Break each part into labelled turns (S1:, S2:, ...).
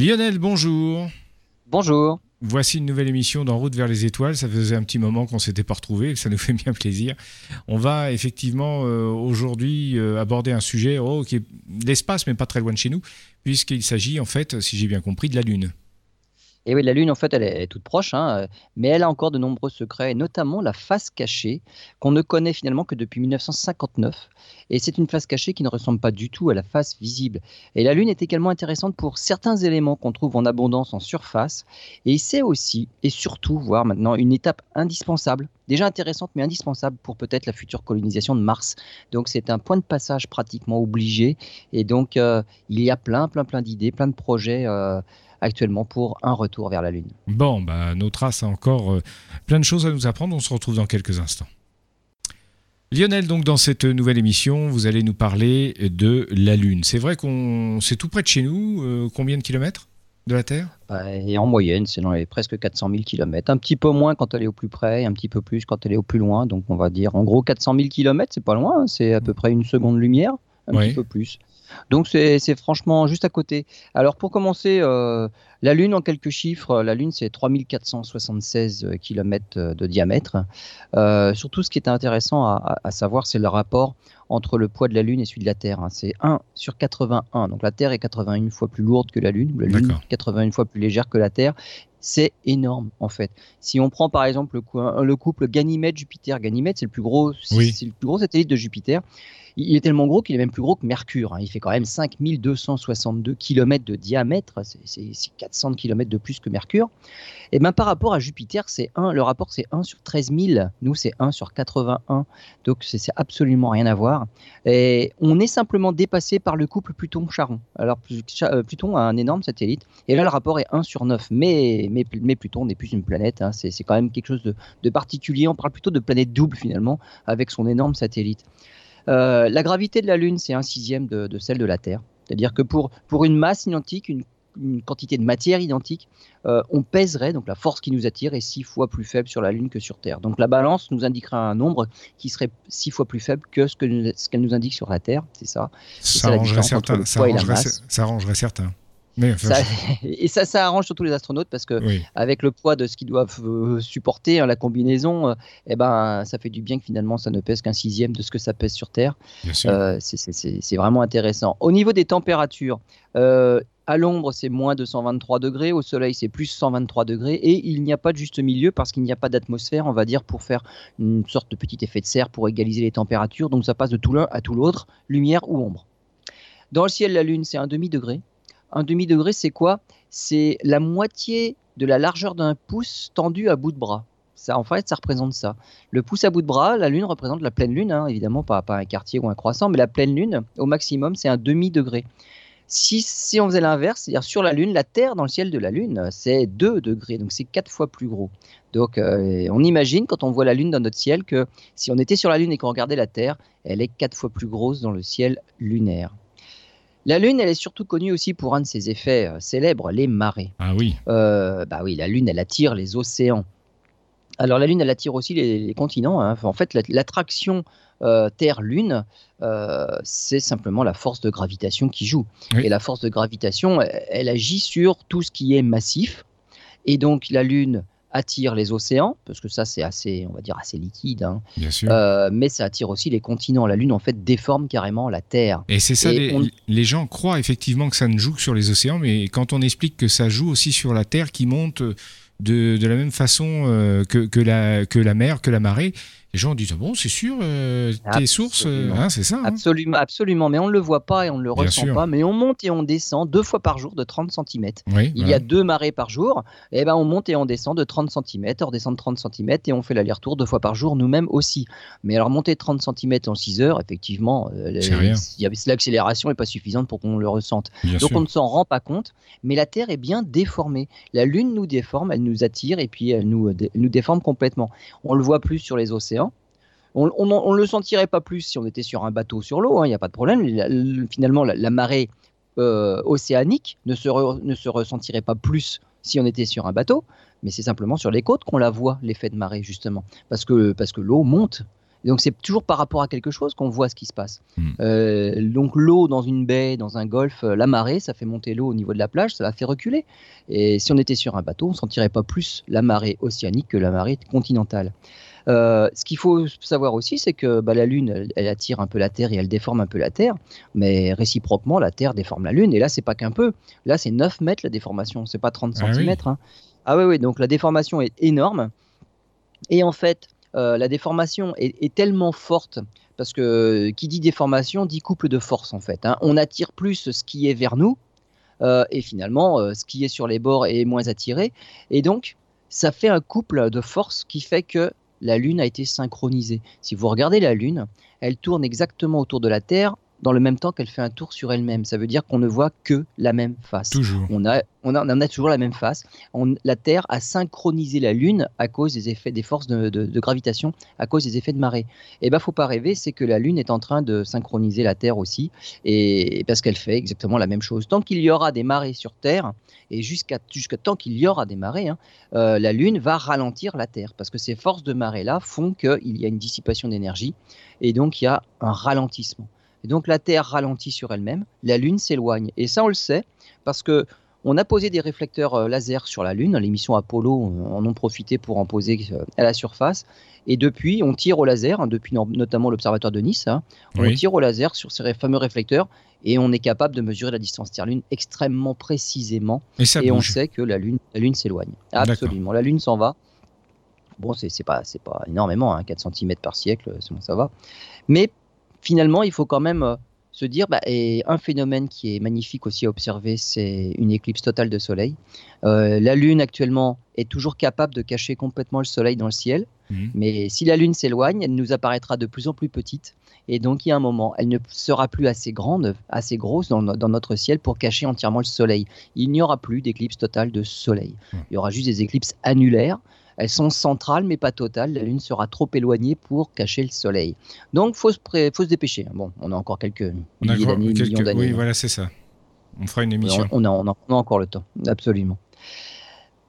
S1: Lionel, bonjour.
S2: Bonjour.
S1: Voici une nouvelle émission d'En route vers les étoiles. Ça faisait un petit moment qu'on s'était pas retrouvé, ça nous fait bien plaisir. On va effectivement euh, aujourd'hui euh, aborder un sujet oh, qui est l'espace, mais pas très loin de chez nous, puisqu'il s'agit en fait, si j'ai bien compris, de la Lune.
S2: Et oui, la Lune, en fait, elle est toute proche, hein, mais elle a encore de nombreux secrets, et notamment la face cachée, qu'on ne connaît finalement que depuis 1959. Et c'est une face cachée qui ne ressemble pas du tout à la face visible. Et la Lune est également intéressante pour certains éléments qu'on trouve en abondance en surface. Et c'est aussi, et surtout, voire maintenant, une étape indispensable, déjà intéressante, mais indispensable pour peut-être la future colonisation de Mars. Donc c'est un point de passage pratiquement obligé. Et donc, euh, il y a plein, plein, plein d'idées, plein de projets. Euh, actuellement pour un retour vers la Lune.
S1: Bon, bah, nos traces a encore euh, plein de choses à nous apprendre. On se retrouve dans quelques instants. Lionel, donc dans cette nouvelle émission, vous allez nous parler de la Lune. C'est vrai qu'on c'est tout près de chez nous. Euh, combien de kilomètres de la Terre?
S2: Et En moyenne, c'est dans les presque 400 000 kilomètres. Un petit peu moins quand elle est au plus près, un petit peu plus quand elle est au plus loin. Donc on va dire en gros 400 000 kilomètres, c'est pas loin. Hein. C'est à peu près une seconde lumière, un petit peu plus. Donc c'est franchement juste à côté. Alors pour commencer, euh, la Lune en quelques chiffres, la Lune c'est 3476 km de diamètre. Euh, surtout ce qui est intéressant à, savoir, c'est le rapport entre le poids de la Lune et celui de la Terre. Hein. C'est 1 sur 81. Donc la Terre est 81 fois plus lourde que la Lune, la Lune est 81 fois plus légère que la Terre. C'est énorme en fait. Si on prend par exemple le, couple Ganymède-Jupiter, Ganymède c'est le plus gros, c'est le plus gros satellite de Jupiter il est tellement gros qu'il est même plus gros que Mercure. Hein. Il fait quand même 5262 km de diamètre, c'est 400 km de plus que Mercure. Et bien par rapport à Jupiter, c'est 1, le rapport c'est 1 sur 13 000, nous c'est 1 sur 81, donc c'est absolument rien à voir. Et on est simplement dépassé par le couple Pluton-Charon. Alors euh, Pluton a un énorme satellite, et là le rapport est 1 sur 9, mais, Pluton n'est plus une planète, hein. c'est quand même quelque chose de particulier, on parle plutôt de planète double finalement, avec son énorme satellite. Euh, la gravité de la Lune, c'est un sixième de, celle de la Terre. C'est-à-dire que pour, pour une masse identique, une, quantité de matière identique, euh, on pèserait, donc la force qui nous attire est six fois plus faible sur la Lune que sur Terre. Donc la balance nous indiquera un nombre qui serait six fois plus faible que ce qu'elle ce qu'elle nous indique sur la Terre. C'est ça.
S1: Ça, arrangerait certains. Ça arrangerait certains
S2: et ça, ça arrange surtout les astronautes parce que avec le poids de ce qu'ils doivent euh, supporter, hein, la combinaison, euh, eh ben, ça fait du bien que finalement ça ne pèse qu'un sixième de ce que ça pèse sur Terre. Euh, c'est vraiment intéressant. Au niveau des températures, à l'ombre, c'est moins 223 degrés. Au soleil, c'est plus 123 degrés. Et il n'y a pas de juste milieu parce qu'il n'y a pas d'atmosphère, on va dire, pour faire une sorte de petit effet de serre pour égaliser les températures. Donc ça passe de tout l'un à tout l'autre, lumière ou ombre. Dans le ciel, la Lune, c'est un demi-degré. Un demi-degré, c'est quoi? C'est la moitié de la largeur d'un pouce tendu à bout de bras. Ça, en fait, ça représente ça. Le pouce à bout de bras, la Lune représente la pleine Lune, hein, évidemment, pas, pas un quartier ou un croissant, mais la pleine Lune, au maximum, c'est un demi-degré. Si, si, on faisait l'inverse, c'est-à-dire sur la Lune, la Terre dans le ciel de la Lune, c'est 2 degrés, donc c'est 4 fois plus gros. Donc euh, on imagine quand on voit la Lune dans notre ciel que si on était sur la Lune et qu'on regardait la Terre, elle est 4 fois plus grosse dans le ciel lunaire. La Lune, elle est surtout connue aussi pour un de ses effets euh, célèbres, les marées.
S1: Ah oui.
S2: Euh, bah oui, la Lune, elle attire les océans. Alors la Lune, elle attire aussi les, continents. Hein. En fait, l'attraction euh, Terre-Lune, c'est simplement la force de gravitation qui joue. Et la force de gravitation, elle, agit sur tout ce qui est massif. Et donc la Lune, attire les océans, parce que ça c'est assez, on va dire, assez liquide. Hein.
S1: Bien sûr.
S2: Euh, mais ça attire aussi les continents. La Lune en fait déforme carrément la Terre.
S1: Et c'est ça, les, gens croient effectivement que ça ne joue que sur les océans, mais quand on explique que ça joue aussi sur la Terre qui monte de, de la même façon euh, que, que, la, que la mer, que la marée, les gens disent ah bon c'est sûr euh, tes sources euh, hein, c'est ça hein.
S2: Absolument absolument. Mais on ne le voit pas et on ne le ressent pas. Mais on monte et on descend deux fois par jour de 30 cm il y a deux marées par jour. Et eh ben on monte et on descend de 30 cm on redescend de 30 cm et on fait l'aller-retour deux fois par jour nous-mêmes aussi. Mais alors monter 30 cm en 6 heures effectivement euh, l'accélération n'est pas suffisante pour qu'on le ressente. Donc on ne s'en rend pas compte mais la Terre est bien déformée. La Lune nous déforme elle nous attire et puis elle nous, nous déforme complètement. On le voit plus sur les océans on ne le sentirait pas plus si on était sur un bateau sur l'eau, il hein, n'y a pas de problème. finalement, la, marée euh, océanique ne se, ne se ressentirait pas plus si on était sur un bateau, mais c'est simplement sur les côtes qu'on la voit, l'effet de marée, justement. Parce que, parce que l'eau monte donc c'est toujours par rapport à quelque chose qu'on voit ce qui se passe. Hmm. Euh, donc l'eau dans une baie, dans un golfe, la marée, ça fait monter l'eau au niveau de la plage, ça la fait reculer. Et si on était sur un bateau, on sentirait pas plus la marée océanique que la marée continentale. Euh, ce qu'il faut savoir aussi, c'est que bah, la Lune, elle, attire un peu la Terre et elle déforme un peu la Terre, mais réciproquement, la Terre déforme la Lune. Et là, c'est pas qu'un peu. Là, c'est 9 mètres la déformation, c'est pas 30 ah cm. Oui. Hein. Ah oui, oui, donc la déformation est énorme. Et en fait, euh, la déformation est, tellement forte parce que qui dit déformation dit couple de force en fait. Hein. On attire plus ce qui est vers nous euh, et finalement ce qui est sur les bords est moins attiré. Et donc ça fait un couple de force qui fait que la Lune a été synchronisée. Si vous regardez la Lune, elle tourne exactement autour de la Terre dans le même temps qu'elle fait un tour sur elle-même. Ça veut dire qu'on ne voit que la même face.
S1: Toujours.
S2: On a, on a, toujours la même face. la Terre a synchronisé la Lune à cause des effets des forces de, gravitation, à cause des effets de marée. Et eh ben, faut pas rêver, c'est que la Lune est en train de synchroniser la Terre aussi, et parce qu'elle fait exactement la même chose. Tant qu'il y aura des marées sur Terre, et jusqu'à jusqu'à tant qu'il y aura des marées, hein, euh, la Lune va ralentir la Terre, parce que ces forces de marée là font qu'il y a une dissipation d'énergie, et donc il y a un ralentissement. Et donc la Terre ralentit sur elle-même, la Lune s'éloigne. Et ça, on le sait parce que on a posé des réflecteurs euh, laser sur la Lune. L'émission Apollo en ont profité pour en poser euh, à la surface. Et depuis, on tire au laser, hein, depuis notamment l'observatoire de Nice, hein. on tire au laser sur ces fameux réflecteurs et on est capable de mesurer la distance Terre-Lune extrêmement précisément.
S1: Et,
S2: on sait que la Lune, la Lune s'éloigne. Absolument. La Lune s'en va. Bon, c'est pas, pas énormément, 4 hein, cm par siècle, ça va. Mais finalement, il faut quand même euh, se dire, bah, et un phénomène qui est magnifique aussi à observer, c'est une éclipse totale de Soleil. Euh, la Lune actuellement est toujours capable de cacher complètement le Soleil dans le ciel, mhm. mais si la Lune s'éloigne, elle nous apparaîtra de plus en plus petite, et donc il y a un moment, elle ne sera plus assez grande, assez grosse dans, notre ciel pour cacher entièrement le Soleil. Il n'y aura plus d'éclipse totale de Soleil. Il y aura juste des éclipses annulaires elles sont centrales mais pas totales. La Lune sera trop éloignée pour cacher le Soleil. Donc faut se, faut se dépêcher. Bon, on a encore quelques milliers d'années, millions d'années.
S1: Oui, voilà, c'est ça. On fera une émission.
S2: On a, on a encore le temps, absolument.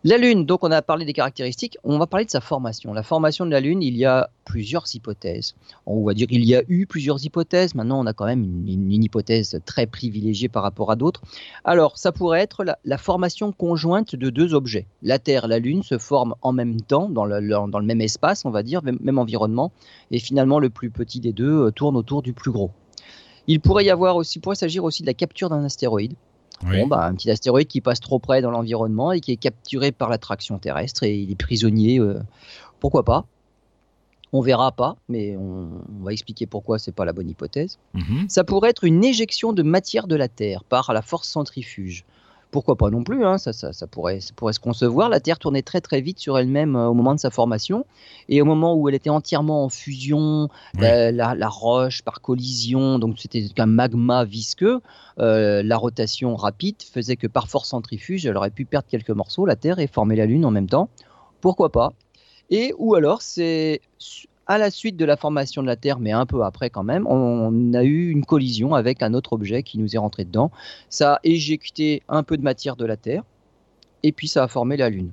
S2: La Lune, donc on a parlé des caractéristiques, on va parler de sa formation. La formation de la Lune, il y a plusieurs hypothèses. On va dire qu'il y a eu plusieurs hypothèses, maintenant on a quand même une, hypothèse très privilégiée par rapport à d'autres. Alors ça pourrait être la, formation conjointe de deux objets. La Terre, la Lune se forment en même temps, dans le, même espace, on va dire, même, environnement, et finalement le plus petit des deux euh, tourne autour du plus gros. Il pourrait y avoir aussi, pourrait s'agir aussi de la capture d'un astéroïde. Bon, bah, un petit astéroïde qui passe trop près dans l'environnement et qui est capturé par l'attraction terrestre et il est prisonnier. Euh, pourquoi pas? On verra pas, mais on, va expliquer pourquoi c'est pas la bonne hypothèse. Mhm. Ça pourrait être une éjection de matière de la Terre par la force centrifuge pourquoi pas non plus, hein, ça, ça, pourrait, pourrait, se concevoir. La Terre tournait très très vite sur elle-même euh, au moment de sa formation, et au moment où elle était entièrement en fusion, la, roche par collision, donc c'était un magma visqueux, euh, la rotation rapide faisait que par force centrifuge, elle aurait pu perdre quelques morceaux, la Terre, et former la Lune en même temps. Pourquoi pas? Et ou alors c'est à la suite de la formation de la Terre, mais un peu après quand même, on a eu une collision avec un autre objet qui nous est rentré dedans. Ça a éjecté un peu de matière de la Terre, et puis ça a formé la Lune.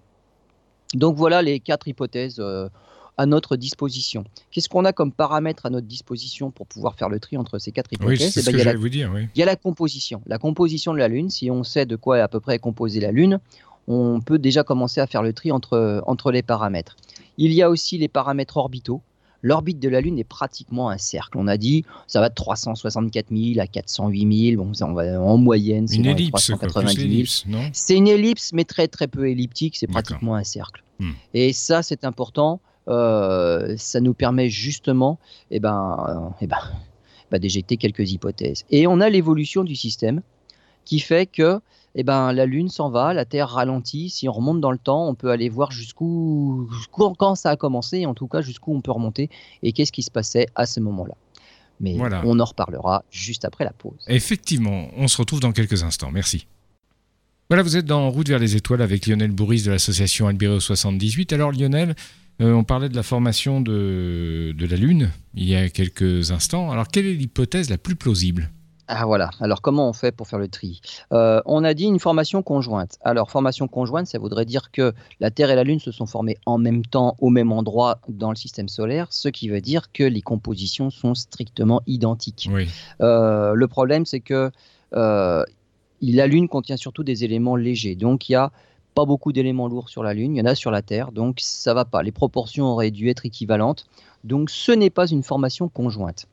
S2: Donc voilà les quatre hypothèses euh, à notre disposition. Qu'est-ce qu'on a comme paramètres à notre disposition pour pouvoir faire le tri entre ces quatre hypothèses?
S1: oui, c'est ce eh ben, que vous dire.
S2: Il y a la composition. La composition de la Lune, si on sait de quoi est à peu près composée la Lune, on peut déjà commencer à faire le tri entre, entre les paramètres. Il y a aussi les paramètres orbitaux l'orbite de la Lune est pratiquement un cercle. On a dit ça va de 364 000 à 408 000, bon, on va, en moyenne,
S1: c'est une ellipse, 390 000.
S2: C'est une ellipse, mais très très peu elliptique, c'est pratiquement un cercle. Hmm. Et ça, c'est important. Euh, ça nous permet justement eh ben, euh, eh ben, bah, d'éjecter quelques hypothèses. Et on a l'évolution du système qui fait que eh ben, la Lune s'en va, la Terre ralentit. Si on remonte dans le temps, on peut aller voir jusqu'où, quand ça a commencé, en tout cas jusqu'où on peut remonter et qu'est-ce qui se passait à ce moment-là. Mais on en reparlera juste après la pause.
S1: Effectivement, on se retrouve dans quelques instants. Merci. Voilà, vous êtes dans En route vers les étoiles avec Lionel Bourris de l'association Albireo 78. Alors Lionel, euh, on parlait de la formation de, de la Lune il y a quelques instants. Alors quelle est l'hypothèse la plus plausible?
S2: Ah voilà, alors comment on fait pour faire le tri? Euh, On a dit une formation conjointe. Alors formation conjointe, ça voudrait dire que la Terre et la Lune se sont formées en même temps, au même endroit dans le système solaire, ce qui veut dire que les compositions sont strictement identiques. Euh, le problème, c'est que euh, la Lune contient surtout des éléments légers, donc il y a pas beaucoup d'éléments lourds sur la Lune, il y en a sur la Terre, donc ça va pas. Les proportions auraient dû être équivalentes, donc ce n'est pas une formation conjointe.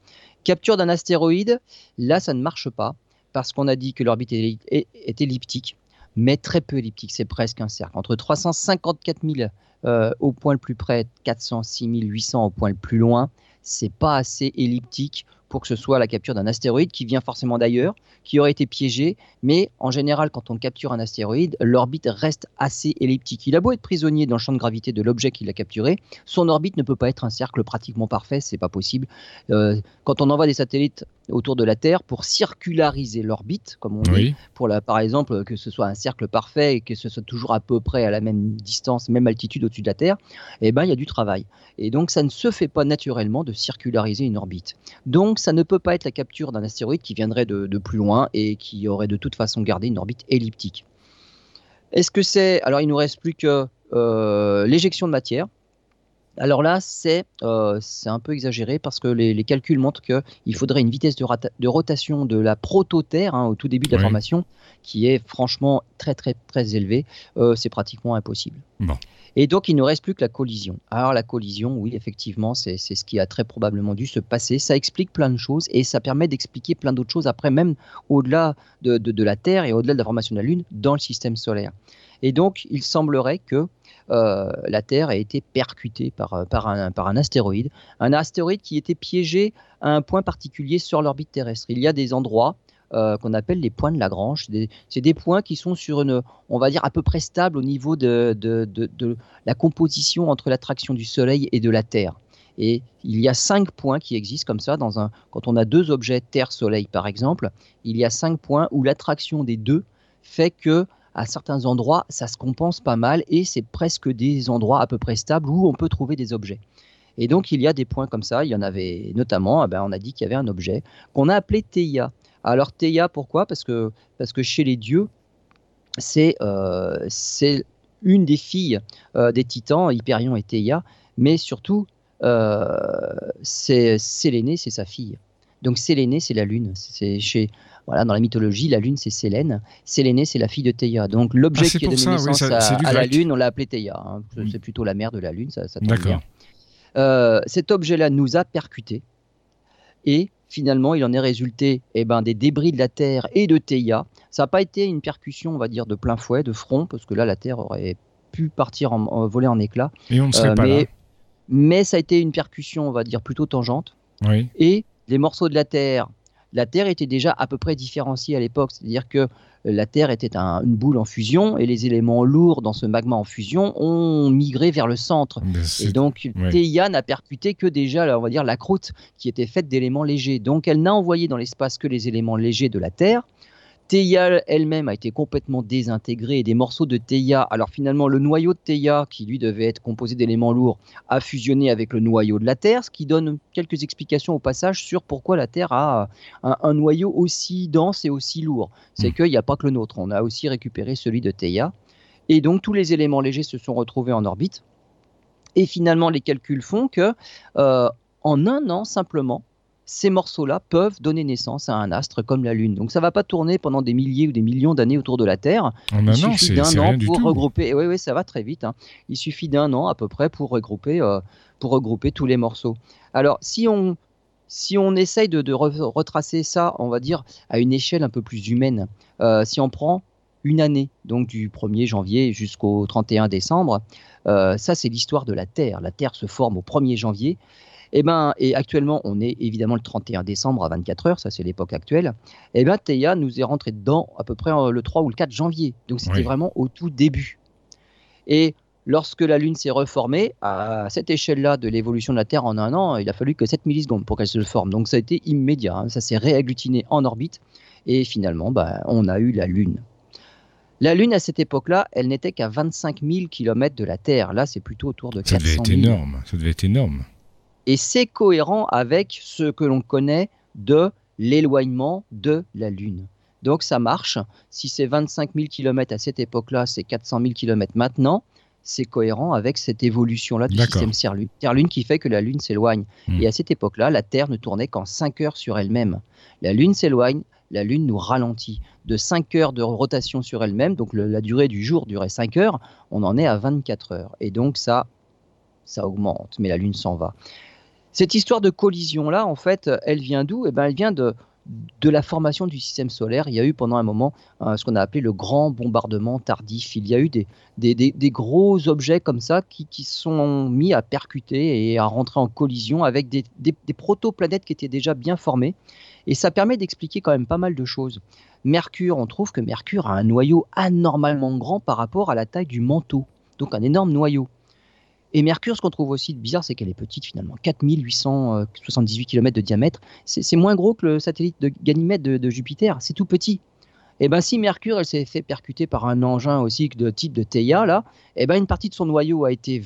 S2: Capture d'un astéroïde, là, ça ne marche pas parce qu'on a dit que l'orbite est, elliptique, mais très peu elliptique, c'est presque un cercle. Entre 354 000 euh, au point le plus près, 406 800 au point le plus loin, c'est pas assez elliptique pour que ce soit la capture d'un astéroïde qui vient forcément d'ailleurs, qui aurait été piégé, mais en général, quand on capture un astéroïde, l'orbite reste assez elliptique. Il a beau être prisonnier dans le champ de gravité de l'objet qu'il a capturé, son orbite ne peut pas être un cercle pratiquement parfait, c'est pas possible. Euh, quand on envoie des satellites autour de la Terre pour circulariser l'orbite, comme on dit, pour la, par exemple que ce soit un cercle parfait et que ce soit toujours à peu près à la même distance, même altitude au-dessus de la Terre, eh ben il y a du travail. Et donc ça ne se fait pas naturellement de circulariser une orbite. Donc ça ne peut pas être la capture d'un astéroïde qui viendrait de, plus loin et qui aurait de toute façon gardé une orbite elliptique. Est-ce que c'est alors il nous reste plus que euh, l'éjection de matière alors là, euh, c'est un peu exagéré parce que les, calculs montrent qu'il faudrait une vitesse de, rotation de la prototerre hein, au tout début de la formation qui est franchement très très très élevée. Euh, c'est pratiquement impossible. Et donc, il ne reste plus que la collision. Alors, la collision, oui, effectivement, c'est ce qui a très probablement dû se passer. Ça explique plein de choses et ça permet d'expliquer plein d'autres choses après, même au-delà de, la Terre et au-delà de la formation de la Lune dans le système solaire. Et donc, il semblerait que euh, la Terre ait été percutée par, euh, par, un, astéroïde, un astéroïde qui était piégé à un point particulier sur l'orbite terrestre. Il y a des endroits euh, qu'on appelle les points de Lagrange. C'est des, points qui sont sur une, on va dire, à peu près stable au niveau de, de, de, la composition entre l'attraction du Soleil et de la Terre. Et il y a cinq points qui existent comme ça. Dans un, quand on a deux objets Terre-Soleil, par exemple, il y a cinq points où l'attraction des deux fait que à certains endroits, ça se compense pas mal et c'est presque des endroits à peu près stables où on peut trouver des objets. Et donc il y a des points comme ça. Il y en avait notamment, eh ben, on a dit qu'il y avait un objet qu'on a appelé Theia. Alors Théia, pourquoi? Parce que, parce que chez les dieux, c'est euh, une des filles euh, des titans, Hyperion et Théia, mais surtout, euh, c'est Sélénée, c'est sa fille. Donc Sélénée, c'est la lune. C'est chez voilà dans la mythologie, la lune c'est Sélène. Sélénée, c'est la fille de Théia. Donc l'objet ah, qui a donné naissance à, la lune, on l'a appelé Théia. Hein. C'est plutôt la mère de la lune, ça, ça tombe bien. Euh, cet objet-là nous a percuté et finalement, il en est résulté eh ben, des débris de la Terre et de Théia. Ça n'a pas été une percussion, on va dire, de plein fouet, de front, parce que là, la Terre aurait pu partir en, voler en éclats.
S1: Et on ne serait euh, pas
S2: mais,
S1: là.
S2: Mais ça a été une percussion, on va dire, plutôt tangente.
S1: Oui.
S2: Et les morceaux de la Terre, la Terre était déjà à peu près différenciée à l'époque, c'est-à-dire que la Terre était une boule en fusion et les éléments lourds dans ce magma en fusion ont migré vers le centre. Et donc Theia n'a percuté que déjà, on va dire, la croûte qui était faite d'éléments légers. Donc elle n'a envoyé dans l'espace que les éléments légers de la Terre. Theia elle-même a été complètement désintégrée et des morceaux de Theia, alors finalement le noyau de Theia, qui lui devait être composé d'éléments lourds, a fusionné avec le noyau de la Terre, ce qui donne quelques explications au passage sur pourquoi la Terre a un, noyau aussi dense et aussi lourd. C'est hmm. qu'il n'y a pas que le nôtre, on a aussi récupéré celui de Theia. Et donc tous les éléments légers se sont retrouvés en orbite. Et finalement les calculs font que euh, en un an simplement, ces morceaux-là peuvent donner naissance à un astre comme la Lune. Donc ça ne va pas tourner pendant des milliers ou des millions d'années autour de la Terre.
S1: Il suffit d'un an pour
S2: regrouper. Oui, oui, ça va très vite. Hein. Il suffit d'un an à peu près pour regrouper, euh, pour regrouper tous les morceaux. Alors si on si on essaye de, retracer ça, on va dire à une échelle un peu plus humaine, euh, si on prend une année, donc du 1er janvier jusqu'au 31 décembre, euh, ça c'est l'histoire de la Terre. La Terre se forme au 1er janvier. Et, eh ben, et actuellement, on est évidemment le 31 décembre à 24 heures, ça c'est l'époque actuelle. Et eh bien, Théa nous est rentré dedans à peu près euh, le 3 ou le 4 janvier. Donc c'était vraiment au tout début. Et lorsque la Lune s'est reformée, à cette échelle-là de l'évolution de la Terre en un an, il a fallu que 7 millisecondes pour qu'elle se forme. Donc ça a été immédiat, hein. ça s'est réagglutiné en orbite. Et finalement, bah, on a eu la Lune. La Lune, à cette époque-là, elle n'était qu'à 25 000 km de la Terre. Là, c'est plutôt autour de 400 000.
S1: Ça devait être énorme. Ça devait être énorme
S2: et c'est cohérent avec ce que l'on connaît de l'éloignement de la Lune. Donc ça marche. Si c'est 25 000 km à cette époque-là, c'est 400 000 km maintenant, c'est cohérent avec cette évolution-là du système Terre-Lune qui fait que la Lune s'éloigne. Hmm. Et à cette époque-là, la Terre ne tournait qu'en 5 heures sur elle-même. La Lune s'éloigne, la Lune nous ralentit. De 5 heures de rotation sur elle-même, donc la durée du jour durait 5 heures, on en est à 24 heures. Et donc ça, ça augmente, mais la Lune s'en va. Cette histoire de collision-là, en fait, elle vient d'où? Eh ben, Elle vient de, de la formation du système solaire, il y a eu pendant un moment euh, ce qu'on a appelé le grand bombardement tardif. Il y a eu des, des, gros objets comme ça qui, qui, sont mis à percuter et à rentrer en collision avec des, protoplanètes qui étaient déjà bien formées. Et ça permet d'expliquer quand même pas mal de choses. Mercure, on trouve que Mercure a un noyau anormalement grand par rapport à la taille du manteau. Donc un énorme noyau. Et Mercure, ce qu'on trouve aussi bizarre, c'est qu'elle est petite finalement, 4878 km de diamètre. C'est moins gros que le satellite de Ganymède de, Jupiter, c'est tout petit. Et eh ben si Mercure, elle s'est fait percuter par un engin aussi de type de Theia, là, et eh ben une partie de son noyau a été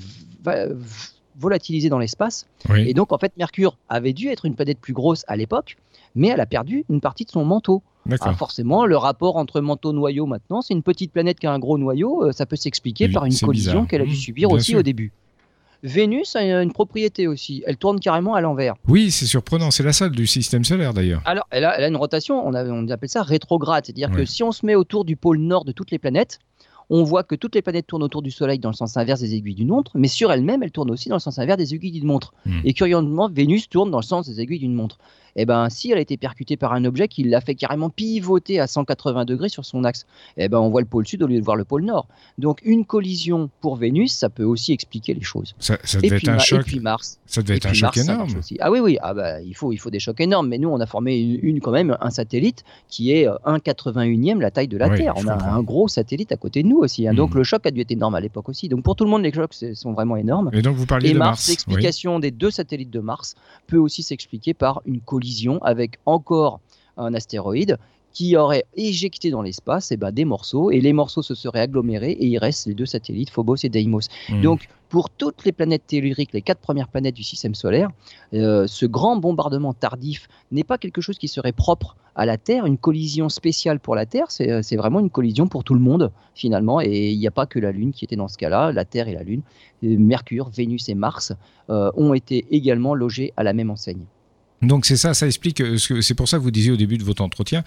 S2: volatilisée dans l'espace. Et donc en fait, Mercure avait dû être une planète plus grosse à l'époque, mais elle a perdu une partie de son manteau. Ah, forcément, le rapport entre manteau-noyau maintenant, c'est une petite planète qui a un gros noyau, euh, ça peut s'expliquer par une collision qu'elle a dû mmh, subir aussi au début. Vénus a une propriété aussi. Elle tourne carrément à l'envers.
S1: Oui, c'est surprenant. C'est la salle du système solaire d'ailleurs.
S2: Alors, elle a, une rotation, on, on, appelle ça rétrograde. C'est-à-dire que si on se met autour du pôle nord de toutes les planètes, on voit que toutes les planètes tournent autour du Soleil dans le sens inverse des aiguilles d'une montre, mais sur elles-mêmes, elles tournent aussi dans le sens inverse des aiguilles d'une montre. Hmm. Et curieusement, Vénus tourne dans le sens des aiguilles d'une montre eh ben, si elle a été percutée par un objet qui l'a fait carrément pivoter à 180 degrés sur son axe, eh ben, on voit le pôle sud au lieu de voir le pôle nord. Donc une collision pour Vénus, ça peut aussi expliquer les choses.
S1: Ça, devait être un choc.
S2: Et puis Mars.
S1: Ça devait être un choc énorme.
S2: Ah oui, oui, ah bah, il, faut, il faut des chocs énormes. Mais nous, on a formé une, quand même un satellite qui est 1,81e la taille de la Terre. On a un gros satellite à côté de nous aussi. Hein. Donc hmm. le choc a dû être énorme à l'époque aussi. Donc pour tout le monde, les chocs sont vraiment énormes.
S1: Et donc vous parliez de
S2: Mars. L'explication des deux satellites de Mars peut aussi s'expliquer par une collision avec encore un astéroïde qui aurait éjecté dans l'espace et eh ben, des morceaux, et les morceaux se seraient agglomérés, et il reste les deux satellites, Phobos et Deimos. Hmm. Donc, pour toutes les planètes telluriques, les quatre premières planètes du système solaire, euh, ce grand bombardement tardif n'est pas quelque chose qui serait propre à la Terre, une collision spéciale pour la Terre, c'est euh, vraiment une collision pour tout le monde, finalement, et il n'y a pas que la Lune qui était dans ce cas-là, la Terre et la Lune, Mercure, Vénus et Mars euh, ont été également logés à la même enseigne.
S1: Donc c'est ça, ça explique, c'est pour ça que vous disiez au début de votre entretien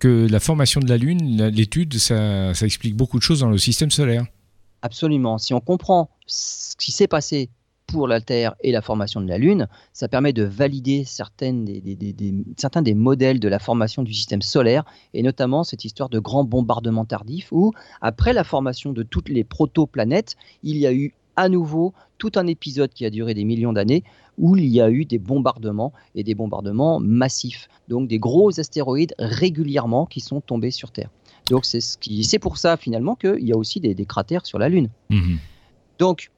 S1: que la formation de la Lune, l'étude, ça, explique beaucoup de choses dans le système solaire.
S2: Absolument. Si on comprend ce qui s'est passé pour la Terre et la formation de la Lune, ça permet de valider certains des modèles de la formation du système solaire, et notamment cette histoire de grand bombardement tardif, où après la formation de toutes les protoplanètes, il y a eu à nouveau tout un épisode qui a duré des millions d'années où il y a eu des bombardements et des bombardements massifs, donc des gros astéroïdes régulièrement qui sont tombés sur Terre. Donc c'est ce qui, c'est pour ça finalement qu'il y a aussi des, cratères sur la Lune. Mhm. Donc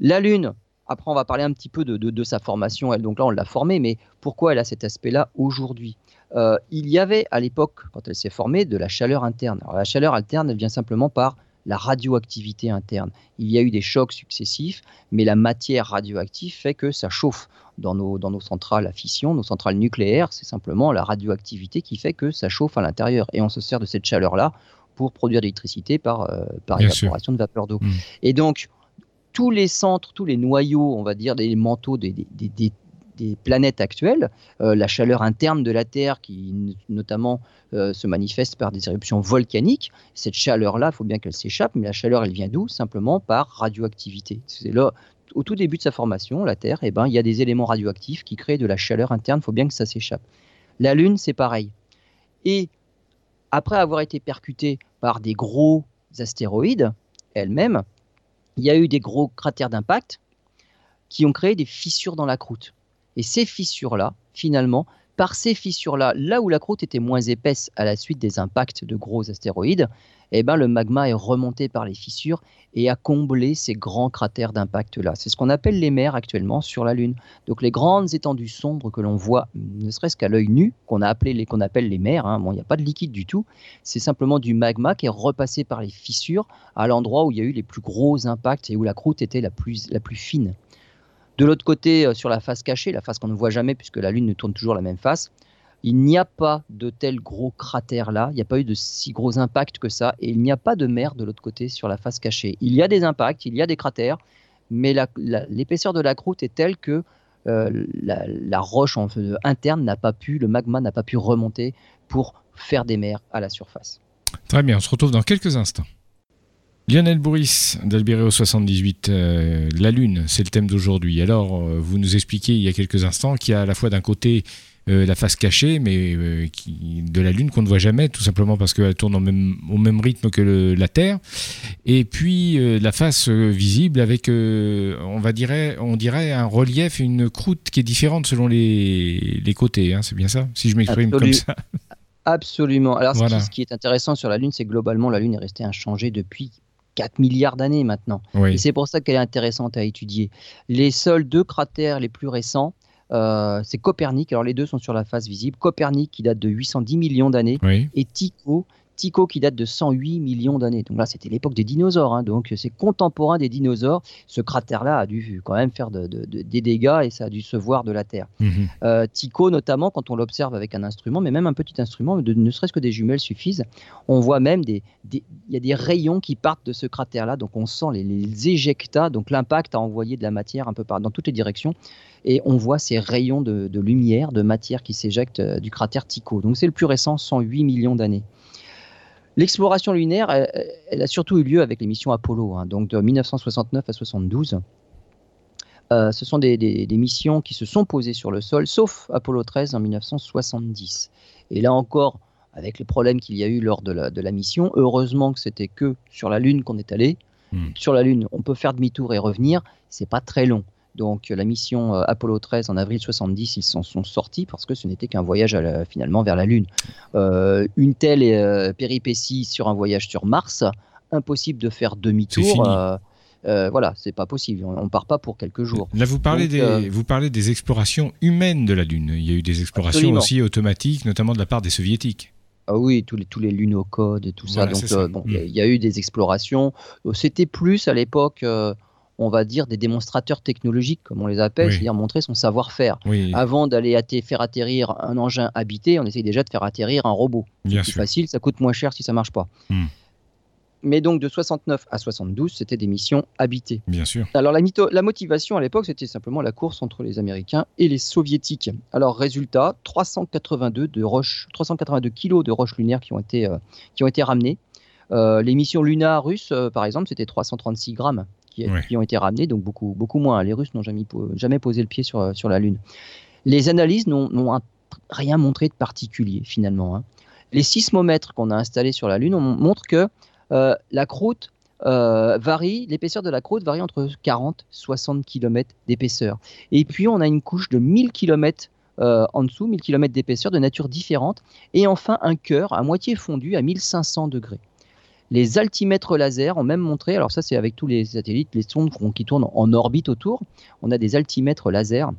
S2: la Lune, après on va parler un petit peu de, sa formation. Elle, donc là on l'a formée, mais pourquoi elle a cet aspect-là aujourd'hui? Euh, Il y avait à l'époque, quand elle s'est formée, de la chaleur interne. Alors, la chaleur interne, elle vient simplement par la radioactivité interne. Il y a eu des chocs successifs, mais la matière radioactive fait que ça chauffe dans nos, dans nos centrales à fission, nos centrales nucléaires. C'est simplement la radioactivité qui fait que ça chauffe à l'intérieur. Et on se sert de cette chaleur-là pour produire de l'électricité par, euh, par évaporation de vapeur d'eau. Mmh. Et donc, tous les centres, tous les noyaux, on va dire, des manteaux des, des, des planètes actuelles, euh, la chaleur interne de la Terre qui notamment euh, se manifeste par des éruptions volcaniques, cette chaleur-là, il faut bien qu'elle s'échappe, mais la chaleur, elle vient d'où? Simplement par radioactivité. C'est là, au tout début de sa formation, la Terre, eh ben, il y a des éléments radioactifs qui créent de la chaleur interne, il faut bien que ça s'échappe. La Lune, c'est pareil. Et après avoir été percutée par des gros astéroïdes, elle-même, il y a eu des gros cratères d'impact qui ont créé des fissures dans la croûte. Et ces fissures-là, finalement, par ces fissures-là, là où la croûte était moins épaisse à la suite des impacts de gros astéroïdes, eh ben, le magma est remonté par les fissures et a comblé ces grands cratères d'impact-là. C'est ce qu'on appelle les mers actuellement sur la Lune. Donc les grandes étendues sombres que l'on voit, ne serait-ce qu'à l'œil nu, qu'on qu'on appelle les mers, hein, il n'y a pas de liquide du tout, c'est simplement du magma qui est repassé par les fissures à l'endroit où il y a eu les plus gros impacts et où la croûte était la plus, la plus fine. De l'autre côté, euh, sur la face cachée, la face qu'on ne voit jamais puisque la Lune ne tourne toujours la même face, il n'y a pas de tels gros cratères là, il n'y a pas eu de si gros impacts que ça, et il n'y a pas de mer de l'autre côté sur la face cachée. Il y a des impacts, il y a des cratères, mais l'épaisseur de la croûte est telle que euh, la, roche interne n'a pas pu, le magma n'a pas pu remonter pour faire des mers à la surface.
S1: Très bien, on se retrouve dans quelques instants. Lionel Bourris d'Albireo 78, euh, la Lune, c'est le thème d'aujourd'hui. Alors, euh, vous nous expliquez il y a quelques instants qu'il y a à la fois d'un côté euh, la face cachée, mais qui, de la Lune qu'on ne voit jamais, tout simplement parce qu'elle tourne au même, au même rythme que la Terre. Et puis la face visible avec, on, va dirait, on dirait un relief, une croûte qui est différente selon les, les côtés. Hein, c'est bien ça, si je m'exprime comme ça?
S2: Absolument. Alors ce, qui, est intéressant sur la Lune, c'est globalement, la Lune est restée inchangée depuis 4 milliards d'années maintenant. Et c'est pour ça qu'elle est intéressante à étudier. Les seuls deux cratères les plus récents, euh, c'est Copernic. Alors les deux sont sur la face visible. Copernic qui date de 810 millions d'années et Tycho Tycho qui date de 108 millions d'années. Donc là, c'était l'époque des dinosaures. Hein. donc c'est contemporain des dinosaures. Ce cratère-là a dû quand même faire des dégâts et ça a dû se voir de la Terre. Mhm. Euh, Tycho, notamment, quand on l'observe avec un instrument, mais même un petit instrument, ne serait-ce que des jumelles suffisent, on voit même des, il y a des rayons qui partent de ce cratère-là. Donc on sent les, les éjectats, donc l'impact a envoyé de la matière un peu par, dans toutes les directions. Et on voit ces rayons de, lumière, de matière qui s'éjectent euh, du cratère Tycho. Donc c'est le plus récent, 108 millions d'années. L'exploration lunaire, elle, a surtout eu lieu avec les missions Apollo, hein, donc de 1969 à 72. Euh, ce sont des, missions qui se sont posées sur le sol, sauf Apollo 13 en 1970. Et là encore, avec les problèmes qu'il y a eu lors de la, mission, heureusement que c'était que sur la Lune qu'on est allé. Hmm. Sur la Lune, on peut faire demi-tour et revenir, c'est pas très long. Donc la mission euh, Apollo 13 en avril 70, ils s'en sont sortis parce que ce n'était qu'un voyage finalement vers la Lune. Euh, une telle euh, péripétie sur un voyage sur Mars, impossible de faire demi-tour. voilà, c'est pas possible. On, ne part pas pour quelques jours.
S1: Là, vous parlez, des, vous parlez des explorations humaines de la Lune. Il y a eu des explorations aussi automatiques, notamment de la part des soviétiques.
S2: Ah oui, tous les, tous les lunocodes et tout ça. Donc, bon, il y, a eu des explorations. C'était plus à l'époque on va dire, des démonstrateurs technologiques, comme on les appelle, c'est-à-dire montrer son savoir-faire. Avant d'aller faire atterrir un engin habité, on essaye déjà de faire atterrir un robot. C'est plus facile, ça coûte moins cher si ça marche pas. Hmm. Mais donc de 69 à 72, c'était des missions habitées.
S1: Bien sûr.
S2: Alors la, la motivation à l'époque, c'était simplement la course entre les Américains et les Soviétiques. Alors résultat, 382 de roches, 382 kilos de roches lunaires qui ont été, euh, qui ont été ramenés. Euh, les missions Luna russes, euh, par exemple, c'était 336 grammes qui, ont été ramenés, donc beaucoup, beaucoup moins. Les Russes n'ont jamais, jamais posé le pied sur, sur la Lune. Les analyses n'ont rien montré de particulier finalement. Hein. Les sismomètres qu'on a installés sur la Lune montrent que euh, la croûte euh, varie, l'épaisseur de la croûte varie entre 40 et 60 km d'épaisseur. Et puis on a une couche de 1000 km euh, en dessous, 1000 km d'épaisseur de nature différente. Et enfin un cœur à moitié fondu à 1500 degrés. Les altimètres laser ont même montré, alors ça c'est avec tous les satellites, les sondes qui tournent en orbite autour, on a des altimètres laser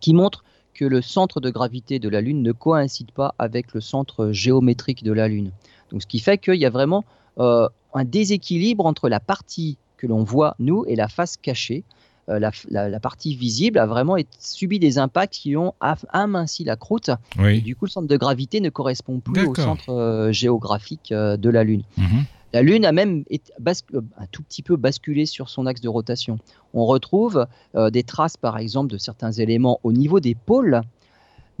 S2: qui montrent que le centre de gravité de la Lune ne coïncide pas avec le centre géométrique de la Lune. Donc ce qui fait qu'il y a vraiment euh, un déséquilibre entre la partie que l'on voit nous et la face cachée. Euh, la, partie visible a vraiment subi des impacts qui ont aminci la croûte. Et du coup, le centre de gravité ne correspond plus au centre euh, géographique euh, de la Lune. Mhm. La Lune a même un tout petit peu basculé sur son axe de rotation. On retrouve des traces, par exemple, de certains éléments au niveau des pôles,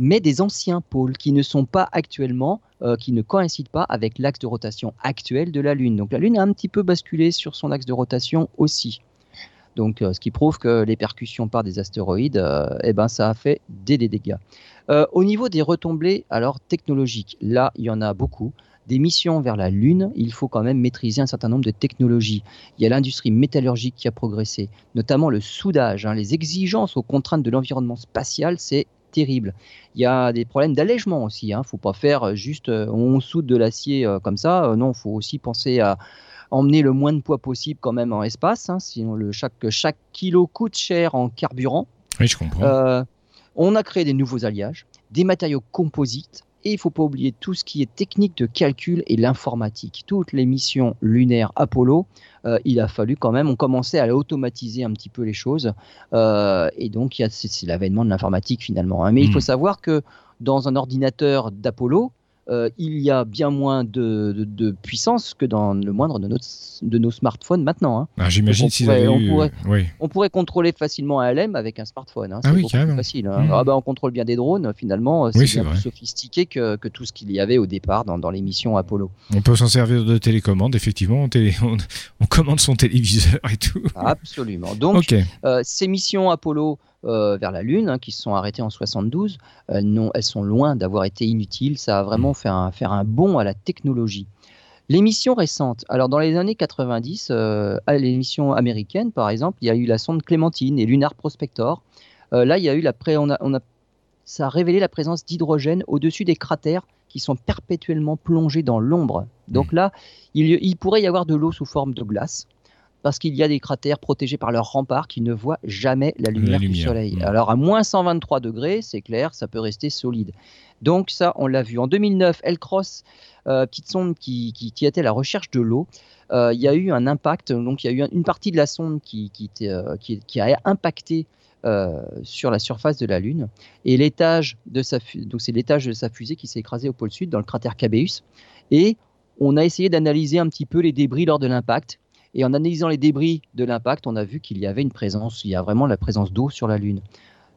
S2: mais des anciens pôles qui ne sont pas actuellement, qui ne coïncident pas avec l'axe de rotation actuel de la Lune. Donc la Lune a un petit peu basculé sur son axe de rotation aussi. Donc, euh, ce qui prouve que les percussions par des astéroïdes, euh, eh ben, ça a fait des, dégâts. Euh, au niveau des retombées, alors technologiques, là, il y en a beaucoup des missions vers la Lune, il faut quand même maîtriser un certain nombre de technologies. Il y a l'industrie métallurgique qui a progressé, notamment le soudage. Hein. les exigences aux contraintes de l'environnement spatial, c'est terrible. Il y a des problèmes d'allègement aussi. Il hein. ne faut pas faire juste on soude de l'acier comme ça. non, il faut aussi penser à emmener le moins de poids possible quand même en espace, hein, sinon le, chaque, chaque kilo coûte cher en carburant.
S1: Oui, je comprends. Euh,
S2: on a créé des nouveaux alliages, des matériaux composites, et il ne faut pas oublier tout ce qui est technique de calcul et l'informatique. Toutes les missions lunaires Apollo, euh, il a fallu quand même, on commençait à automatiser un petit peu les choses. Euh, et donc, c'est l'avènement de l'informatique finalement. Hein. Mais il faut hmm. savoir que dans un ordinateur d'Apollo, euh, il y a bien moins de, puissance que dans le moindre de, de nos smartphones maintenant. Hein.
S1: Ah, j'imagine si on,
S2: pourrait, on pourrait contrôler facilement un LM avec un smartphone. Hein.
S1: Ah
S2: c'est ah facile. Hein. Mmh. Ah bah, on contrôle bien des drones. Finalement, c'est bien plus sophistiqué que, tout ce qu'il y avait au départ dans, dans l'émission Apollo.
S1: On peut s'en servir de télécommande, effectivement. On, commande son téléviseur et tout.
S2: Absolument. Donc, euh, ces missions Apollo euh, vers la Lune, hein, qui se sont arrêtées en 72, elles, elles sont loin d'avoir été inutiles. Ça a vraiment fait un, faire un bond à la technologie. L'émission récente, alors dans les années 90, euh, à l'émission américaine par exemple, il y a eu la sonde Clémentine et Lunar Prospector. Euh, là, il y a eu la on a, on a, ça a révélé la présence d'hydrogène au-dessus des cratères qui sont perpétuellement plongés dans l'ombre. Donc mmh. là, il, il, pourrait y avoir de l'eau sous forme de glace parce qu'il y a des cratères protégés par leurs remparts qui ne voient jamais la lumière, du soleil. Mm. Alors à moins 123 degrés, c'est clair, ça peut rester solide. Donc ça, on l'a vu. En 2009, Elcross, euh, petite sonde qui, qui, était à la recherche de l'eau, euh, il y a eu un impact, donc il y a eu une partie de la sonde qui, qui, euh, a impacté sur la surface de la Lune. Et l'étage de sa, donc c'est l'étage de sa fusée qui s'est écrasé au pôle sud, dans le cratère Cabeus. Et on a essayé d'analyser un petit peu les débris lors de l'impact. Et en analysant les débris de l'impact, on a vu qu'il y avait une présence, il y a vraiment la présence d'eau sur la Lune.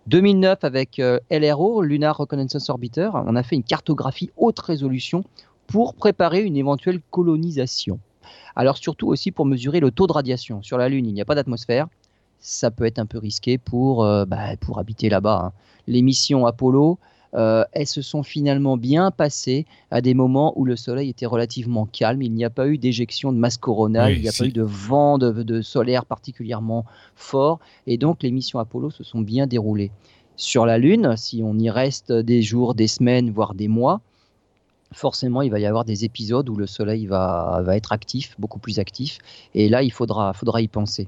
S2: 2009, avec euh, LRO, Lunar Reconnaissance Orbiter, on a fait une cartographie haute résolution pour préparer une éventuelle colonisation. Alors surtout aussi pour mesurer le taux de radiation. Sur la Lune, il n'y a pas d'atmosphère. Ça peut être un peu risqué pour, euh, bah, pour habiter là-bas. Hein. Les missions Apollo, euh, elles se sont finalement bien passées à des moments où le soleil était relativement calme. Il n'y a pas eu d'éjection de masse coronale, il n'y a pas eu de vent de, solaire particulièrement fort. Et donc les missions Apollo se sont bien déroulées. Sur la Lune, si on y reste des jours, des semaines, voire des mois, forcément, il va y avoir des épisodes où le soleil va, va être actif, beaucoup plus actif. Et là, il faudra, faudra y penser.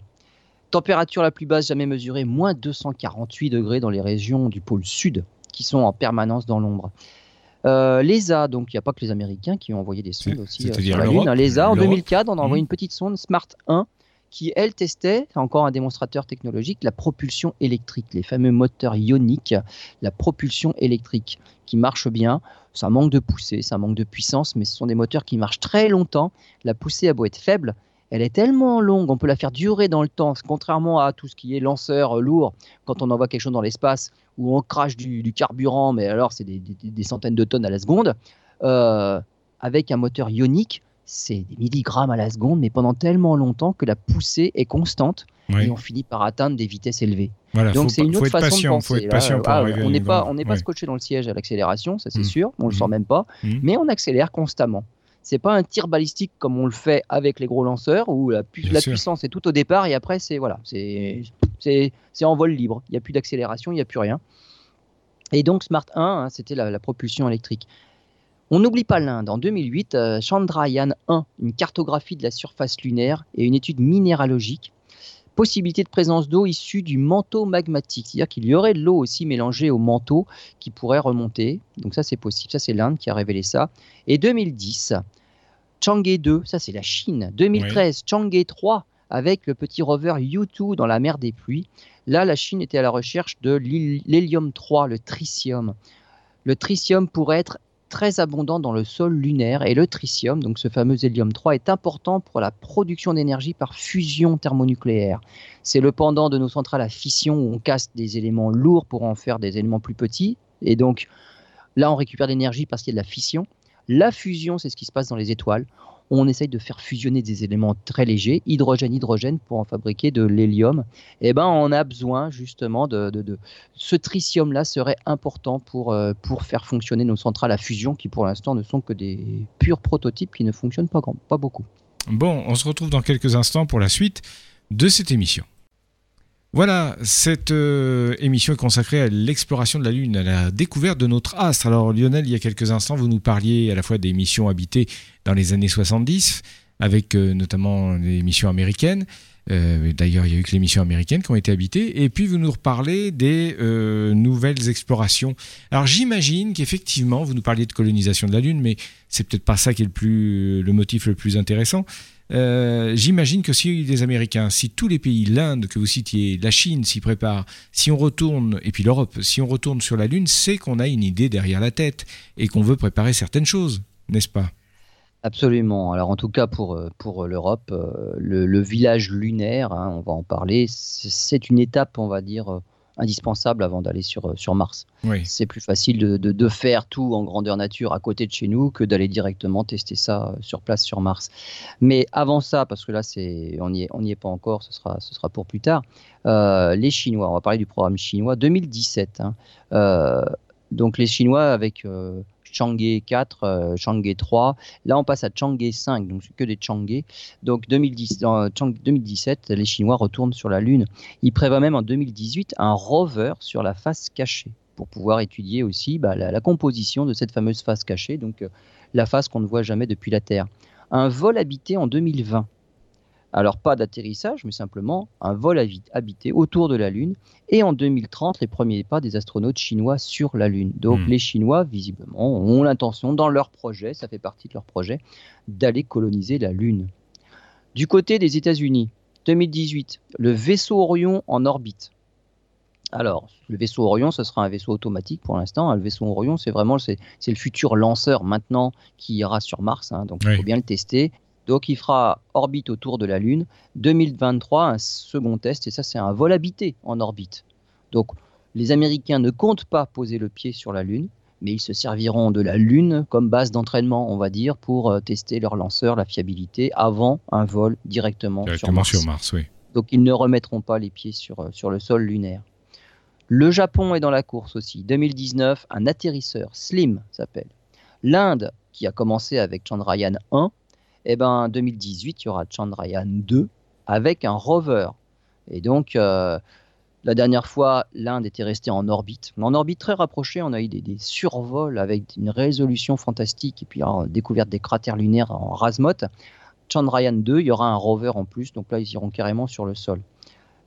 S2: Température la plus basse jamais mesurée, moins 248 degrés dans les régions du pôle sud qui sont en permanence dans l'ombre. Euh, L'ESA, donc il n'y a pas que les Américains qui ont envoyé des sondes aussi euh, sur la Lune. L'ESA, en 2004, on a envoyé mmh. une petite sonde Smart 1 qui, elle, testait, encore un démonstrateur technologique, la propulsion électrique, les fameux moteurs ioniques, la propulsion électrique qui marche bien. Ça manque de poussée, ça manque de puissance, mais ce sont des moteurs qui marchent très longtemps. La poussée a beau être faible, elle est tellement longue, on peut la faire durer dans le temps, contrairement à tout ce qui est lanceur lourd, quand on envoie quelque chose dans l'espace, où on crache du, carburant, mais alors c'est des, centaines de tonnes à la seconde. Euh, avec un moteur ionique, c'est des milligrammes à la seconde, mais pendant tellement longtemps que la poussée est constante et on finit par atteindre des vitesses élevées. Donc c'est une autre façon de penser. Ah, on n'est pas, on n'est pas scotché dans le siège à l'accélération, ça c'est mm. sûr, on le sent mm. même pas, mm. mais on accélère constamment. C'est pas un tir balistique comme on le fait avec les gros lanceurs où la, puissance est tout au départ et après c'est voilà, c'est en vol libre. Il n'y a plus d'accélération, il n'y a plus rien. Et donc Smart 1, hein, c'était la, propulsion électrique. On n'oublie pas l'Inde. En 2008, euh, Chandrayaan 1, une cartographie de la surface lunaire et une étude minéralogique possibilité de présence d'eau issue du manteau magmatique. C'est-à-dire qu'il y aurait de l'eau aussi mélangée au manteau qui pourrait remonter. Donc ça, c'est possible. Ça, c'est l'Inde qui a révélé ça. Et 2010, Chang'e 2, ça c'est la Chine. 2013, Chang'e 3 avec le petit rover U2 dans la mer des pluies. Là, la Chine était à la recherche de l'hélium 3, le tritium. Le tritium pourrait être très abondant dans le sol lunaire et le tritium, donc ce fameux hélium 3, est important pour la production d'énergie par fusion thermonucléaire. C'est le pendant de nos centrales à fission où on casse des éléments lourds pour en faire des éléments plus petits. Et donc là, on récupère l'énergie parce qu'il y a de la fission. La fusion, c'est ce qui se passe dans les étoiles on essaye de faire fusionner des éléments très légers, hydrogène, hydrogène, pour en fabriquer de l'hélium. Eh ben, on a besoin justement de, ce tritium-là serait important pour, euh, pour faire fonctionner nos centrales à fusion, qui pour l'instant ne sont que des purs prototypes qui ne fonctionnent pas, pas beaucoup.
S1: Bon, on se retrouve dans quelques instants pour la suite de cette émission. Voilà, cette euh, émission est consacrée à l'exploration de la Lune, à la découverte de notre astre. Alors Lionel, il y a quelques instants, vous nous parliez à la fois des missions habitées dans les années 70, avec notamment les missions américaines. D'ailleurs, il y a eu que les missions américaines qui ont été habitées. Et puis, vous nous reparlez des nouvelles explorations. Alors, j'imagine qu'effectivement, vous nous parliez de colonisation de la Lune, mais c'est peut-être pas ça qui est le, plus, le motif le plus intéressant. Euh, j'imagine que si les Américains, si tous les pays, l'Inde que vous citiez, la Chine s'y préparent, si on retourne, et puis l'Europe, si on retourne sur la Lune, c'est qu'on a une idée derrière la tête et qu'on veut préparer certaines choses, n'est-ce pas?
S2: Absolument. Alors en tout cas pour, euh, pour l'Europe, euh, le, village lunaire, hein, on va en parler, c'est une étape, on va dire, indispensable avant d'aller sur, euh, sur Mars. C'est plus facile de, de, faire tout en grandeur nature à côté de chez nous que d'aller directement tester ça euh, sur place sur Mars. Mais avant ça, parce que là c'est on n'y est, on est pas encore, ce sera, ce sera pour plus tard, euh, les Chinois, on va parler du programme chinois 2017. Hein, donc les Chinois avec Chang'e 4, euh, Chang'e 3. Là, on passe à Chang'e 5, donc que des Chang'e. Donc 2010, 2017, les Chinois retournent sur la Lune. Ils prévoient même en 2018 un rover sur la face cachée pour pouvoir étudier aussi bah, la, composition de cette fameuse face cachée, donc euh, la face qu'on ne voit jamais depuis la Terre. Un vol habité en 2020. Alors pas d'atterrissage, mais simplement un vol habité autour de la Lune. Et en 2030, les premiers pas des astronautes chinois sur la Lune. Donc hmm. les Chinois, visiblement, ont l'intention, dans leur projet, ça fait partie de leur projet, d'aller coloniser la Lune. Du côté des États-Unis, 2018, le vaisseau Orion en orbite. Alors, le vaisseau Orion, ce sera un vaisseau automatique pour l'instant. Le vaisseau Orion, c'est vraiment c'est, le futur lanceur maintenant qui ira sur Mars. Hein. donc, il faut bien le tester. Donc il fera orbite autour de la Lune. 2023, un second test, et ça c'est un vol habité en orbite. Donc les Américains ne comptent pas poser le pied sur la Lune, mais ils se serviront de la Lune comme base d'entraînement, on va dire, pour euh, tester leur lanceur, la fiabilité, avant un vol directement, sur Mars. oui. Donc ils ne remettront pas les pieds sur, euh, sur le sol lunaire. Le Japon est dans la course aussi. 2019, un atterrisseur, Slim s'appelle. L'Inde, qui a commencé avec Chandrayaan 1, et eh ben, en 2018, il y aura Chandrayaan 2 avec un rover. Et donc, euh, la dernière fois, l'Inde était restée en orbite. En orbite très rapprochée, on a eu des, survols avec une résolution fantastique et puis la découverte des cratères lunaires en Rasmot. Chandrayaan 2, il y aura un rover en plus, donc là, ils iront carrément sur le sol.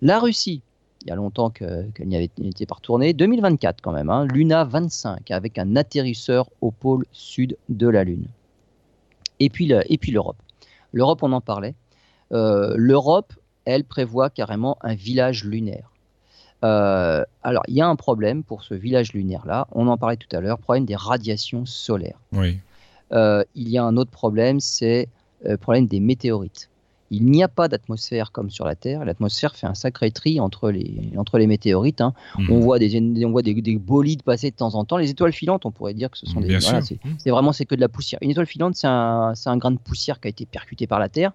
S2: La Russie, il y a longtemps qu'elle n'y avait été pas retournée, 2024 quand même, hein, Luna 25 avec un atterrisseur au pôle sud de la Lune et puis, l'Europe. L'Europe, on en parlait. Euh, L'Europe, elle prévoit carrément un village lunaire. Euh, alors, il y a un problème pour ce village lunaire-là. On en parlait tout à l'heure, problème des radiations solaires.
S1: Oui.
S2: Euh, il y a un autre problème, c'est le problème des météorites. Il n'y a pas d'atmosphère comme sur la Terre. L'atmosphère fait un sacré tri entre les, entre les météorites. Hein. Hmm. On voit, des, on voit des, bolides passer de temps en temps. Les étoiles filantes, on pourrait dire que ce sont des. Voilà, hmm. c'est vraiment c'est que de la poussière. Une étoile filante, c'est un, un, grain de poussière qui a été percuté par la Terre.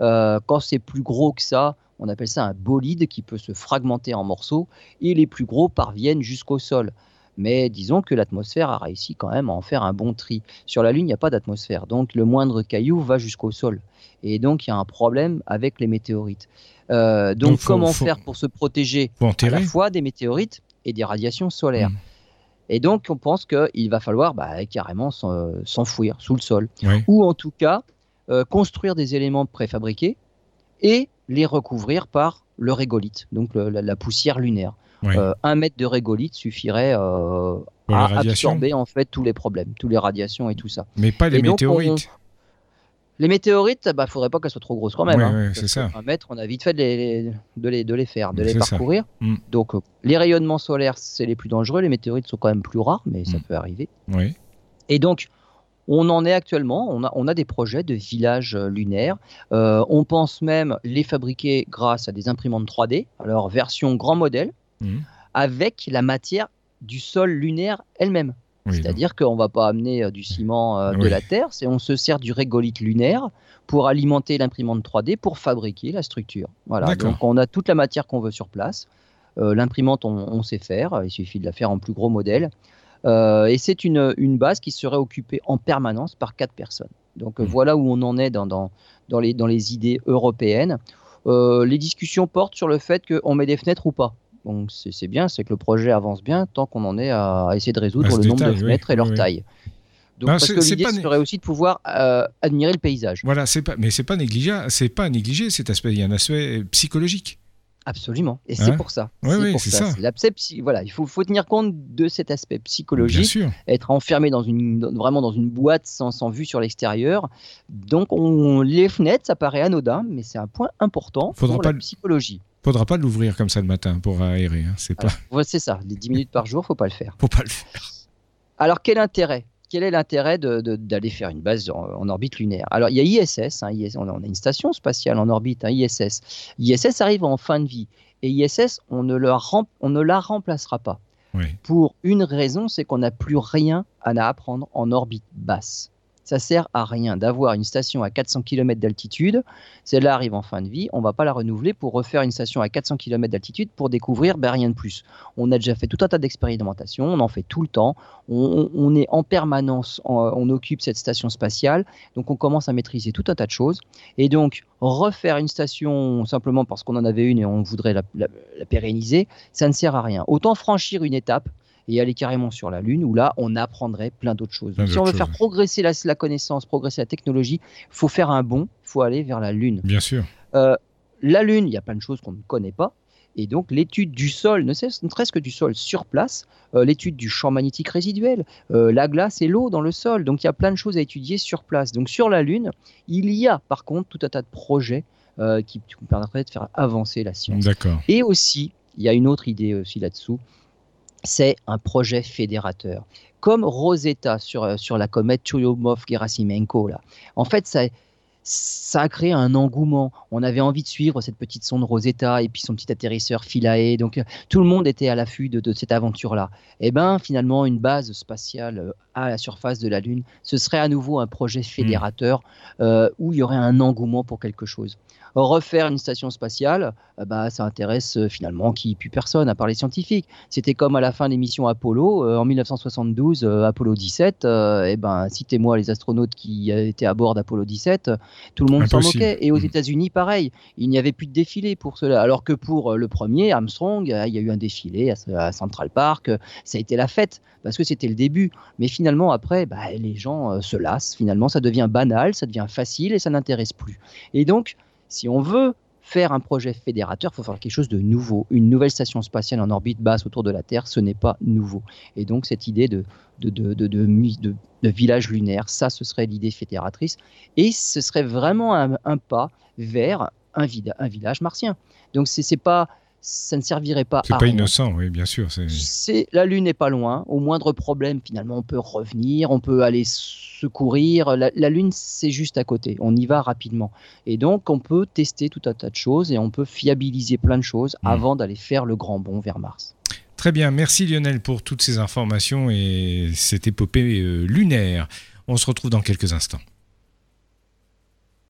S2: Euh, quand c'est plus gros que ça, on appelle ça un bolide qui peut se fragmenter en morceaux. Et les plus gros parviennent jusqu'au sol mais disons que l'atmosphère a réussi quand même à en faire un bon tri. Sur la Lune, il n'y a pas d'atmosphère, donc le moindre caillou va jusqu'au sol. Et donc il y a un problème avec les météorites. Euh, donc, comment faire pour se protéger à la fois des météorites et des radiations solaires hmm? Et donc on pense qu'il va falloir bah, carrément s'enfouir sous le sol. Ou en tout cas euh, construire des éléments préfabriqués et les recouvrir par le régolithe, donc la poussière lunaire. Euh, un mètre de régolithe suffirait euh, à absorber en fait tous les problèmes, toutes les radiations et tout ça.
S1: Mais pas les météorites.
S2: Les météorites, bah, faudrait pas qu'elles soient trop grosses quand même.
S1: Hein. c'est ça.
S2: Un mètre, on a vite fait de les, de les, de les faire, de les parcourir. Mm. Donc, euh, les rayonnements solaires, c'est les plus dangereux. Les météorites sont quand même plus rares, mais ça mm. peut arriver.
S1: Oui.
S2: Et donc, on en est actuellement, on a, on a des projets de villages lunaires. on pense même les fabriquer grâce à des imprimantes 3D, alors version grand modèle, Mmh. avec la matière du sol lunaire elle-même. C'est-à-dire qu'on ne va pas amener euh, du ciment euh, de la Terre, c'est on se sert du régolithe lunaire pour alimenter l'imprimante 3D pour fabriquer la structure. Voilà. Donc on a toute la matière qu'on veut sur place. Euh, l'imprimante, on, sait faire, il suffit de la faire en plus gros modèle. et c'est une, base qui serait occupée en permanence par quatre personnes. Donc mmh. voilà où on en est dans, dans, dans, les, dans les idées européennes. les discussions portent sur le fait qu'on met des fenêtres ou pas. Donc c'est bien, c'est que le projet avance bien tant qu'on en est à essayer de résoudre le nombre de fenêtres et leur taille. Donc, parce que l'idée serait aussi de pouvoir euh, admirer le paysage.
S1: Voilà, c'est pas, mais c'est pas négligeable, c'est pas négligé cet aspect. Il y a un aspect psychologique.
S2: Absolument, et c'est hein pour ça.
S1: Oui, c'est ça.
S2: voilà, il faut, faut, tenir compte de cet aspect psychologique. Être enfermé dans une, vraiment dans une boîte sans, sans vue sur l'extérieur. Donc, on, les fenêtres, ça paraît anodin, mais c'est un point important Faudra pour pas la psychologie.
S1: Faudra pas l'ouvrir comme ça le matin pour aérer. Hein, c'est pas.
S2: c'est ça. Les 10 minutes par jour, faut pas le faire.
S1: Faut pas le faire.
S2: Alors, quel intérêt? Quel est l'intérêt d'aller faire une base en, orbite lunaire? Alors, il y a ISS, hein, on, a, une station spatiale en orbite, hein, ISS. ISS arrive en fin de vie, et ISS, on ne, on ne la remplacera pas. Pour une raison, c'est qu'on n'a plus rien à apprendre en orbite basse ça sert à rien d'avoir une station à 400 km d'altitude. Celle-là arrive en fin de vie, on va pas la renouveler pour refaire une station à 400 km d'altitude pour découvrir ben, rien de plus. On a déjà fait tout un tas d'expérimentations, on en fait tout le temps, on, est en permanence, on occupe cette station spatiale, donc on commence à maîtriser tout un tas de choses. Et donc refaire une station simplement parce qu'on en avait une et on voudrait la pérenniser, ça ne sert à rien. Autant franchir une étape et aller carrément sur la Lune, où là, on apprendrait plein d'autres choses. si on veut faire progresser la, connaissance, progresser la technologie, il faut faire un bond, il faut aller vers la Lune.
S1: Bien sûr.
S2: Euh, la Lune, il y a plein de choses qu'on ne connaît pas. Et donc l'étude du sol, ne serait-ce que du sol sur place, euh, l'étude du champ magnétique résiduel, euh, la glace et l'eau dans le sol. Donc il y a plein de choses à étudier sur place. Donc sur la Lune, il y a par contre tout un tas de projets qui permettraient de faire avancer la science.
S1: D'accord.
S2: Et aussi, il y a une autre idée aussi là-dessous, c'est un projet fédérateur. Comme Rosetta sur, euh, sur la comète Churyumov-Gerasimenko. En fait, ça, ça a créé un engouement. On avait envie de suivre cette petite sonde Rosetta et puis son petit atterrisseur Philae. Donc euh, tout le monde était à l'affût de, cette aventure-là. Et eh ben finalement, une base spatiale euh, à la surface de la Lune, ce serait à nouveau un projet fédérateur où il y aurait un engouement pour quelque chose refaire une station spatiale, euh, bah, ça intéresse euh, finalement qui plus personne à part les scientifiques. C'était comme à la fin de l'émission Apollo euh, en 1972, Apollo 17. et ben, citez-moi les astronautes qui étaient à bord d'Apollo 17. Tout le monde s'en moquait. Et aux mm. États-Unis, pareil, il n'y avait plus de défilé pour cela. Alors que pour le premier, Armstrong, il y a eu un défilé à, Central Park. Ça a été la fête parce que c'était le début. Mais finalement, après, bah, les gens se lassent. Finalement, ça devient banal, ça devient facile et ça n'intéresse plus. Et donc, si on veut faire un projet fédérateur, il faut faire quelque chose de nouveau. Une nouvelle station spatiale en orbite basse autour de la Terre, ce n'est pas nouveau. Et donc cette idée de, village lunaire, ça, ce serait l'idée fédératrice. Et ce serait vraiment un, pas vers un, un, village martien. Donc c'est pas ça ne servirait pas
S1: C'est pas innocent, oui, bien sûr.
S2: C'est la Lune n'est pas loin. Au moindre problème, finalement, on peut revenir, on peut aller secourir. La, la Lune, c'est juste à côté. On y va rapidement. Et donc, on peut tester tout un tas de choses et on peut fiabiliser plein de choses hmm. avant d'aller faire le grand bond vers Mars.
S1: Très bien, merci Lionel pour toutes ces informations et cette épopée euh, lunaire. On se retrouve dans quelques instants.